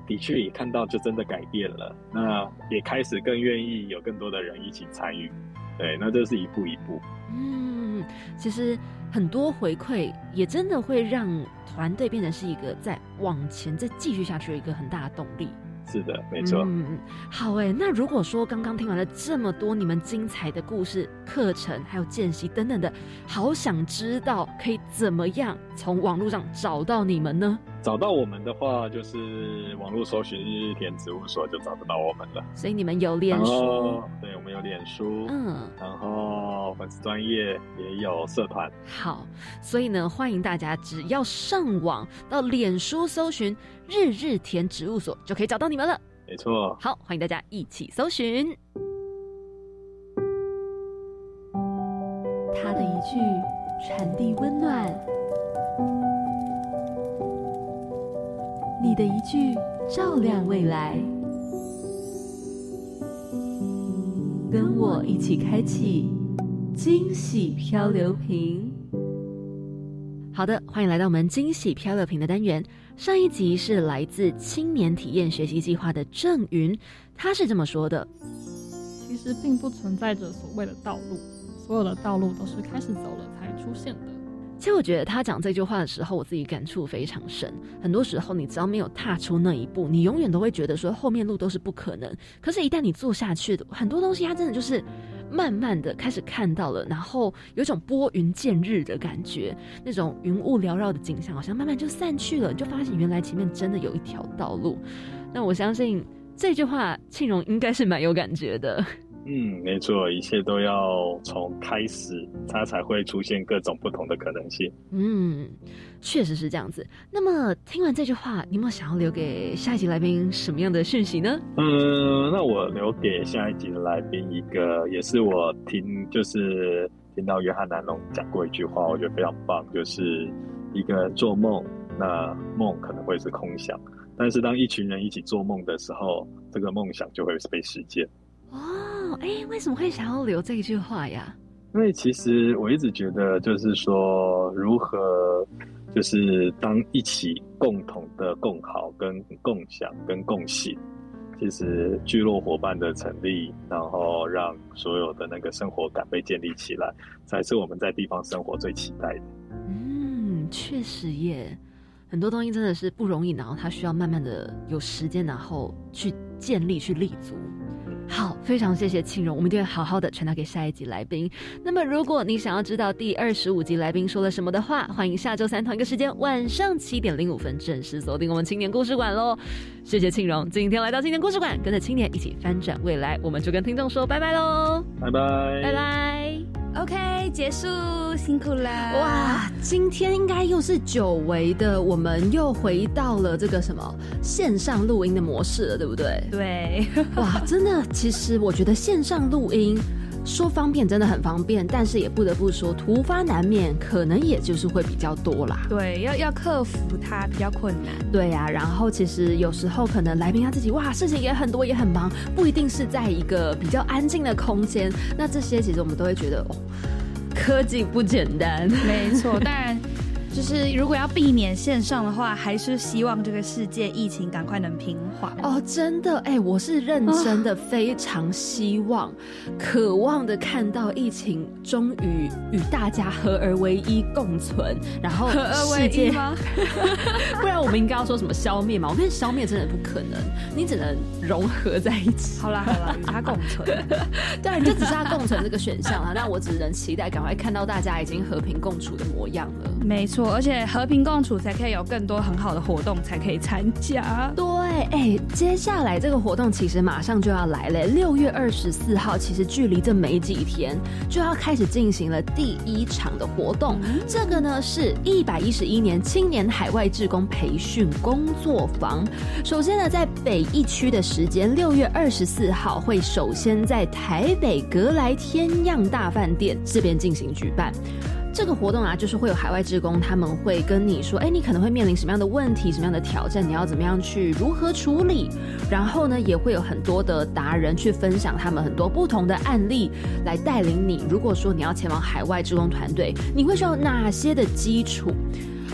的确也看到，就真的改变了。那也开始更愿意有更多的人一起参与。对，那这是一步一步。嗯，其实很多回馈也真的会让团队变成是一个在往前再继续下去的一个很大的动力。是的，没错。嗯，好哎。那如果说刚刚听完了这么多你们精彩的故事、课程，还有见习等等的，好想知道可以怎么样从网络上找到你们呢？找到我们的话，就是网络搜寻日日田植物所就找得到我们了。所以你们有脸书？对，我们有脸书。嗯，然后粉丝专业也有社团。好，所以呢，欢迎大家只要上网到脸书搜寻日日田植物所，就可以找到你们了。没错。好，欢迎大家一起搜寻。他的一句传递温暖。你的一句照亮未来，跟我一起开启惊喜漂流瓶。好的，欢迎来到我们惊喜漂流瓶的单元。上一集是来自青年体验学习计划的郑云，他是这么说的：其实并不存在着所谓的道路，所有的道路都是开始走了才出现的。其实我觉得他讲这句话的时候，我自己感触非常深。很多时候，你只要没有踏出那一步，你永远都会觉得说后面路都是不可能。可是，一旦你做下去的很多东西，它真的就是慢慢的开始看到了，然后有种拨云见日的感觉，那种云雾缭绕的景象，好像慢慢就散去了，你就发现原来前面真的有一条道路。那我相信这句话，庆荣应该是蛮有感觉的。嗯，没错，一切都要从开始，它才会出现各种不同的可能性。嗯，确实是这样子。那么听完这句话，你有没有想要留给下一集来宾什么样的讯息呢？嗯，那我留给下一集的来宾一个，也是我听，就是听到约翰南龙讲过一句话，我觉得非常棒，就是一个做梦，那梦可能会是空想，但是当一群人一起做梦的时候，这个梦想就会被实现。哎，为什么会想要留这一句话呀？因为其实我一直觉得，就是说，如何就是当一起共同的共好、跟共享、跟共信，其实聚落伙伴的成立，然后让所有的那个生活感被建立起来，才是我们在地方生活最期待的。嗯，确实耶，很多东西真的是不容易，然后它需要慢慢的有时间，然后去建立、去立足。好，非常谢谢庆荣，我们一定会好好的传达给下一集来宾。那么，如果你想要知道第二十五集来宾说了什么的话，欢迎下周三同一个时间晚上七点零五分准时锁定我们青年故事馆喽。谢谢庆荣，今天来到青年故事馆，跟着青年一起翻转未来，我们就跟听众说拜拜喽，拜拜，拜拜。OK，结束，辛苦了。哇，今天应该又是久违的，我们又回到了这个什么线上录音的模式了，对不对？对。哇，真的，其实我觉得线上录音说方便真的很方便，但是也不得不说突发难免，可能也就是会比较多啦。对，要要克服它比较困难。对呀，然后其实有时候可能来宾他自己哇，事情也很多也很忙，不一定是在一个比较安静的空间。那这些其实我们都会觉得哦，科技不简单。没错，当然就是如果要避免线上的话，还是希望这个世界疫情赶快能平缓哦。真的，哎，我是认真的，非常希望、渴望的看到疫情终于与大家合而为一共存，然后合而为一吗？不然我们应该要说什么消灭嘛？我觉得消灭真的不可能，你只能融合在一起。好啦好啦，与它共存。对，你就只是它共存这个选项了。那我只能期待赶快看到大家已经和平共处的模样了。没错，而且和平共处才可以有更多很好的活动才可以参加。对，哎，接下来这个活动其实马上就要来了，六月二十四号，其实距离这没几天就要开始进行了第一场的活动。这个呢是一百一十一年青年海外志工培训工作坊。首先呢，在北一区的时间，六月二十四号会首先在台北格莱天漾大饭店这边进行举办。这个活动啊，就是会有海外职工，他们会跟你说，哎，你可能会面临什么样的问题，什么样的挑战，你要怎么样去如何处理。然后呢，也会有很多的达人去分享他们很多不同的案例，来带领你。如果说你要前往海外职工团队，你会需要哪些的基础？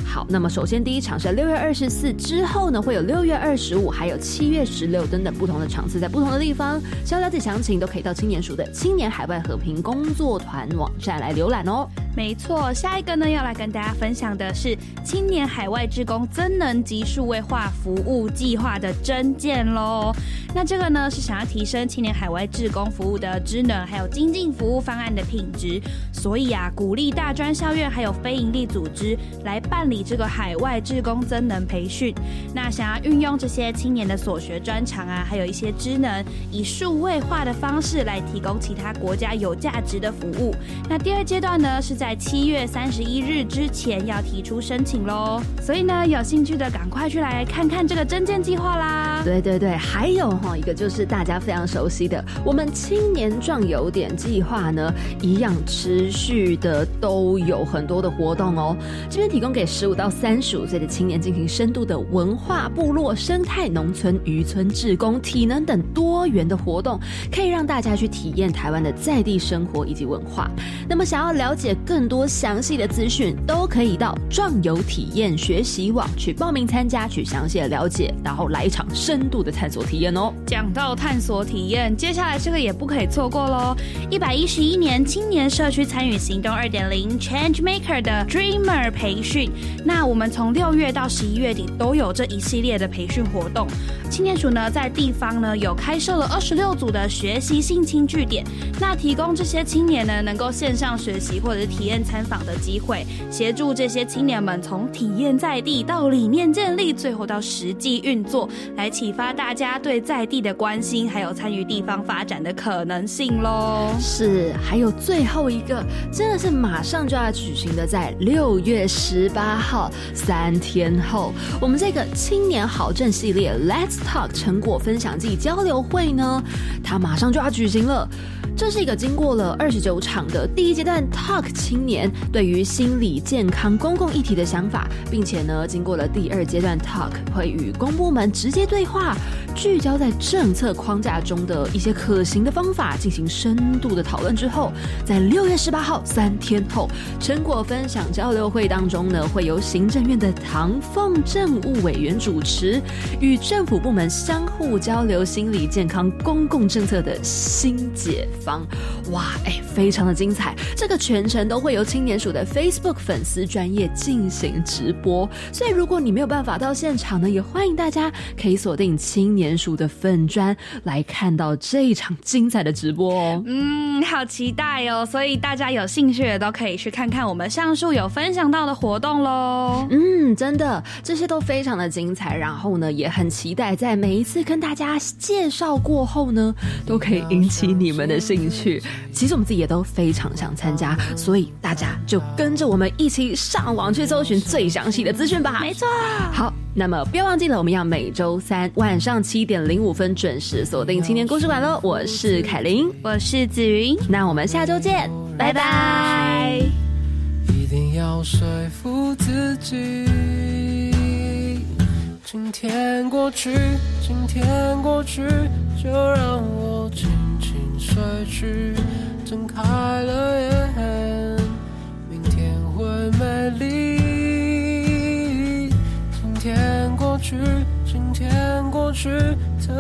好，那么首先第一场是六月二十四，之后呢会有六月二十五，还有七月十六等等不同的场次，在不同的地方。想要了解详情，都可以到青年署的青年海外和平工作团网站来浏览哦。没错，下一个呢要来跟大家分享的是青年海外职工增能及数位化服务计划的真件喽。那这个呢是想要提升青年海外职工服务的职能，还有精进服务方案的品质，所以啊，鼓励大专校院还有非营利组织来办理这个海外职工增能培训。那想要运用这些青年的所学专长啊，还有一些职能，以数位化的方式来提供其他国家有价值的服务。那第二阶段呢是在七月三十一日之前要提出申请喽，所以呢，有兴趣的赶快去来看看这个增建计划啦。对对对，还有哈一个就是大家非常熟悉的，我们青年壮游点计划呢，一样持续的都有很多的活动哦。这边提供给十五到三十五岁的青年进行深度的文化、部落、生态、农村、渔村、志工、体能等多元的活动，可以让大家去体验台湾的在地生活以及文化。那么想要了解更多详细的资讯都可以到壮游体验学习网去报名参加，去详细的了解，然后来一场深度的探索体验哦。讲到探索体验，接下来这个也不可以错过喽！一百一十一年青年社区参与行动二点零 Change Maker 的 Dreamer 培训，那我们从六月到十一月底都有这一系列的培训活动。青年署呢在地方呢有开设了二十六组的学习性青据点，那提供这些青年呢能够线上学习或者体验参访的机会，协助这些青年们从体验在地到理念建立，最后到实际运作，来启发大家对在地的关心，还有参与地方发展的可能性喽。是，还有最后一个，真的是马上就要举行的，在六月十八号，三天后，我们这个青年好政系列 Let's Talk 成果分享暨交流会呢，它马上就要举行了。这是一个经过了二十九场的第一阶段 Talk 青年对于心理健康公共议题的想法，并且呢，经过了第二阶段 Talk 会与公部门直接对话，聚焦在政策框架中的一些可行的方法进行深度的讨论之后，在六月十八号三天后成果分享交流会当中呢，会由行政院的唐凤政务委员主持，与政府部门相互交流心理健康公共政策的新解。方哇哎，非常的精彩！这个全程都会由青年署的 Facebook 粉丝专业进行直播，所以如果你没有办法到现场呢，也欢迎大家可以锁定青年署的粉专来看到这一场精彩的直播哦。嗯，好期待哦！所以大家有兴趣的都可以去看看我们上述有分享到的活动喽。嗯，真的这些都非常的精彩，然后呢也很期待在每一次跟大家介绍过后呢，都可以引起你们的兴。兴趣，其实我们自己也都非常想参加，所以大家就跟着我们一起上网去搜寻最详细的资讯吧。没错，好，那么不要忘记了，我们要每周三晚上七点零五分准时锁定青年故事馆喽。我是凯琳，我是紫云，那我们下周见，拜拜。一定要说服自己，今天过去，今天过去，就让我。睡去睁开了眼明天会美丽今天过去今天过去疼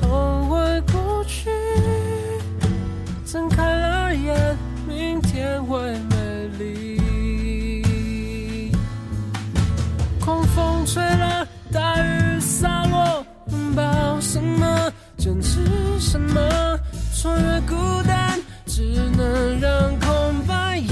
痛会过去睁开了眼明天会美丽狂风吹了大雨洒落拥抱什么坚持什么。穿越孤单，只能让空白。